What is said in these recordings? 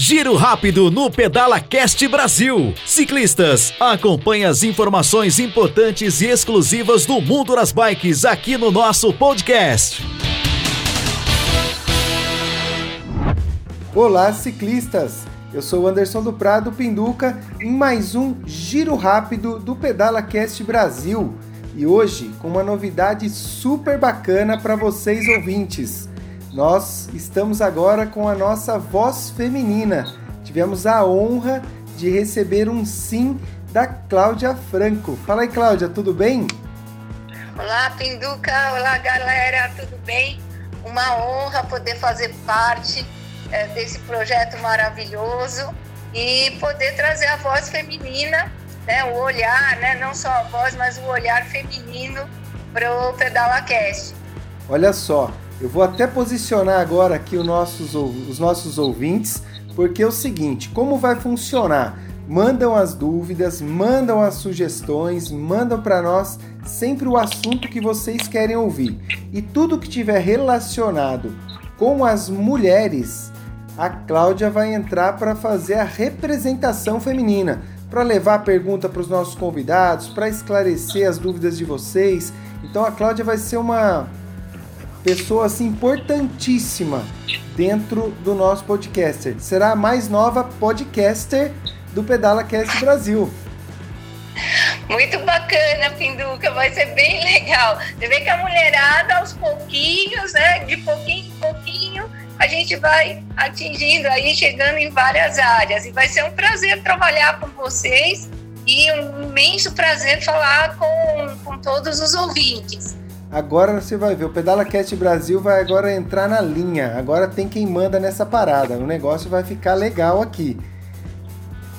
Giro rápido no Pedala Cast Brasil. Ciclistas, acompanhe as informações importantes e exclusivas do mundo das bikes aqui no nosso podcast. Olá, ciclistas! Eu sou Anderson do Prado Pinduca em mais um Giro Rápido do Pedala Cast Brasil. E hoje com uma novidade super bacana para vocês ouvintes. Nós estamos agora com a nossa voz feminina. Tivemos a honra de receber um sim da Cláudia Franco. Fala aí, Cláudia, tudo bem? Olá, Pinduca. Olá, galera, tudo bem? Uma honra poder fazer parte é, desse projeto maravilhoso e poder trazer a voz feminina, né, o olhar, né, não só a voz, mas o olhar feminino para o PedalaCast. Olha só, eu vou até posicionar agora aqui os nossos, os nossos ouvintes, porque é o seguinte: como vai funcionar? Mandam as dúvidas, mandam as sugestões, mandam para nós sempre o assunto que vocês querem ouvir. E tudo que tiver relacionado com as mulheres, a Cláudia vai entrar para fazer a representação feminina, para levar a pergunta para os nossos convidados, para esclarecer as dúvidas de vocês. Então a Cláudia vai ser uma pessoa assim, importantíssima dentro do nosso podcaster. Será a mais nova podcaster do Pedala Cast Brasil. Muito bacana, Pinduca, vai ser bem legal. Você vê que a mulherada, aos pouquinhos, né, de pouquinho em pouquinho, a gente vai atingindo aí, chegando em várias áreas. E vai ser um prazer trabalhar com vocês e um imenso prazer falar com, com todos os ouvintes. Agora você vai ver, o Pedala Cast Brasil vai agora entrar na linha. Agora tem quem manda nessa parada. O negócio vai ficar legal aqui.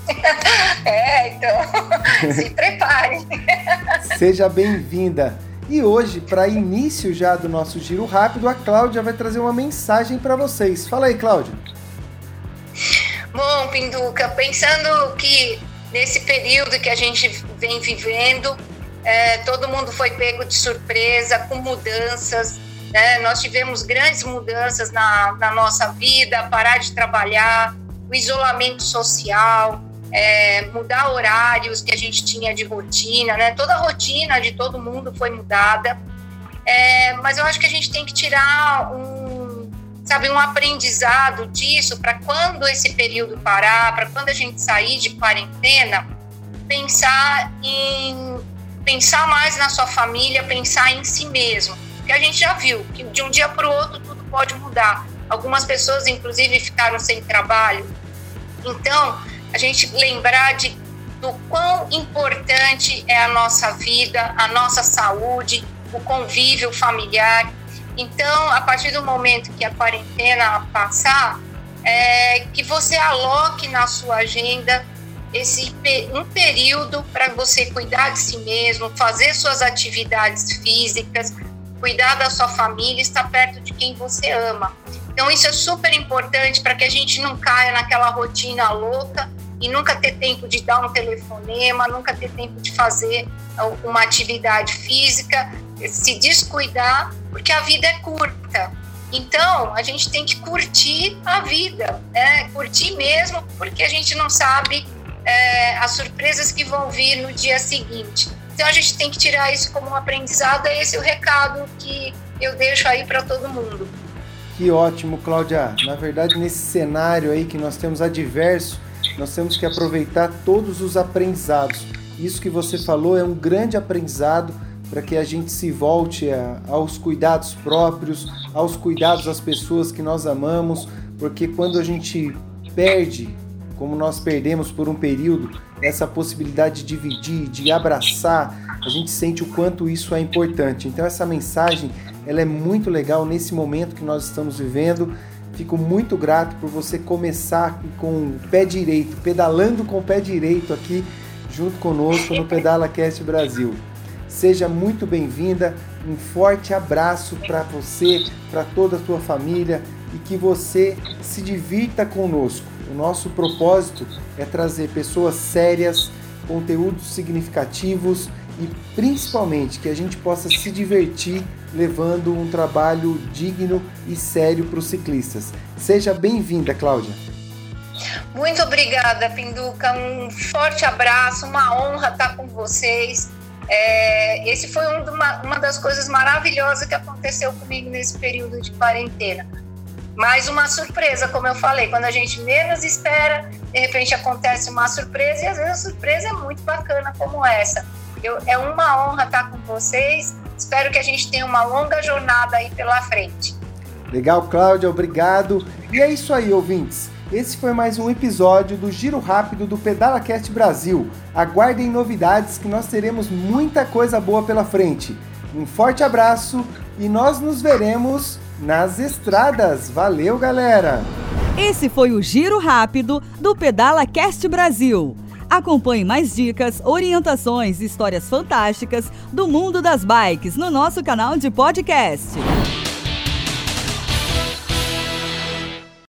É, então se prepare. Seja bem-vinda. E hoje, para início já do nosso giro rápido, a Cláudia vai trazer uma mensagem para vocês. Fala aí, Cláudia. Bom, Pinduca, pensando que nesse período que a gente vem vivendo, é, todo mundo foi pego de surpresa, com mudanças. Né? Nós tivemos grandes mudanças na, na nossa vida, parar de trabalhar, o isolamento social, é, mudar horários que a gente tinha de rotina, né? Toda a rotina de todo mundo foi mudada. É, mas eu acho que a gente tem que tirar um, sabe, um aprendizado disso para quando esse período parar, para quando a gente sair de quarentena, pensar em pensar mais na sua família, pensar em si mesmo. Porque a gente já viu que de um dia para o outro tudo pode mudar. Algumas pessoas, inclusive, ficaram sem trabalho. Então, a gente lembrar de do quão importante é a nossa vida, a nossa saúde, o convívio familiar. Então, a partir do momento que a quarentena passar, é, que você aloque na sua agenda esse um período para você cuidar de si mesmo, fazer suas atividades físicas, cuidar da sua família, estar perto de quem você ama. Então isso é super importante para que a gente não caia naquela rotina louca e nunca ter tempo de dar um telefonema, nunca ter tempo de fazer uma atividade física, se descuidar, porque a vida é curta. Então, a gente tem que curtir a vida, né? curtir mesmo, porque a gente não sabe é, as surpresas que vão vir no dia seguinte. Então a gente tem que tirar isso como um aprendizado, é esse o recado que eu deixo aí para todo mundo. Que ótimo, Cláudia. Na verdade, nesse cenário aí que nós temos adverso, nós temos que aproveitar todos os aprendizados. Isso que você falou é um grande aprendizado para que a gente se volte a, aos cuidados próprios, aos cuidados das pessoas que nós amamos, porque quando a gente perde como nós perdemos por um período essa possibilidade de dividir, de abraçar, a gente sente o quanto isso é importante. Então essa mensagem, ela é muito legal nesse momento que nós estamos vivendo. Fico muito grato por você começar com o pé direito, pedalando com o pé direito aqui junto conosco no Pedala Cast Brasil. Seja muito bem-vinda, um forte abraço para você, para toda a sua família e que você se divirta conosco. O nosso propósito é trazer pessoas sérias, conteúdos significativos e principalmente que a gente possa se divertir levando um trabalho digno e sério para os ciclistas. Seja bem-vinda, Cláudia. Muito obrigada, Pinduca. Um forte abraço, uma honra estar com vocês. É, esse foi um, uma, uma das coisas maravilhosas que aconteceu comigo nesse período de quarentena. Mais uma surpresa, como eu falei, quando a gente menos espera, de repente acontece uma surpresa, e às vezes a surpresa é muito bacana como essa. Eu, é uma honra estar com vocês. Espero que a gente tenha uma longa jornada aí pela frente. Legal, Cláudia, obrigado. E é isso aí, ouvintes. Esse foi mais um episódio do Giro Rápido do PedalaCast Brasil. Aguardem novidades que nós teremos muita coisa boa pela frente. Um forte abraço e nós nos veremos nas estradas. Valeu, galera! Esse foi o Giro Rápido do PedalaCast Brasil. Acompanhe mais dicas, orientações e histórias fantásticas do mundo das bikes no nosso canal de podcast.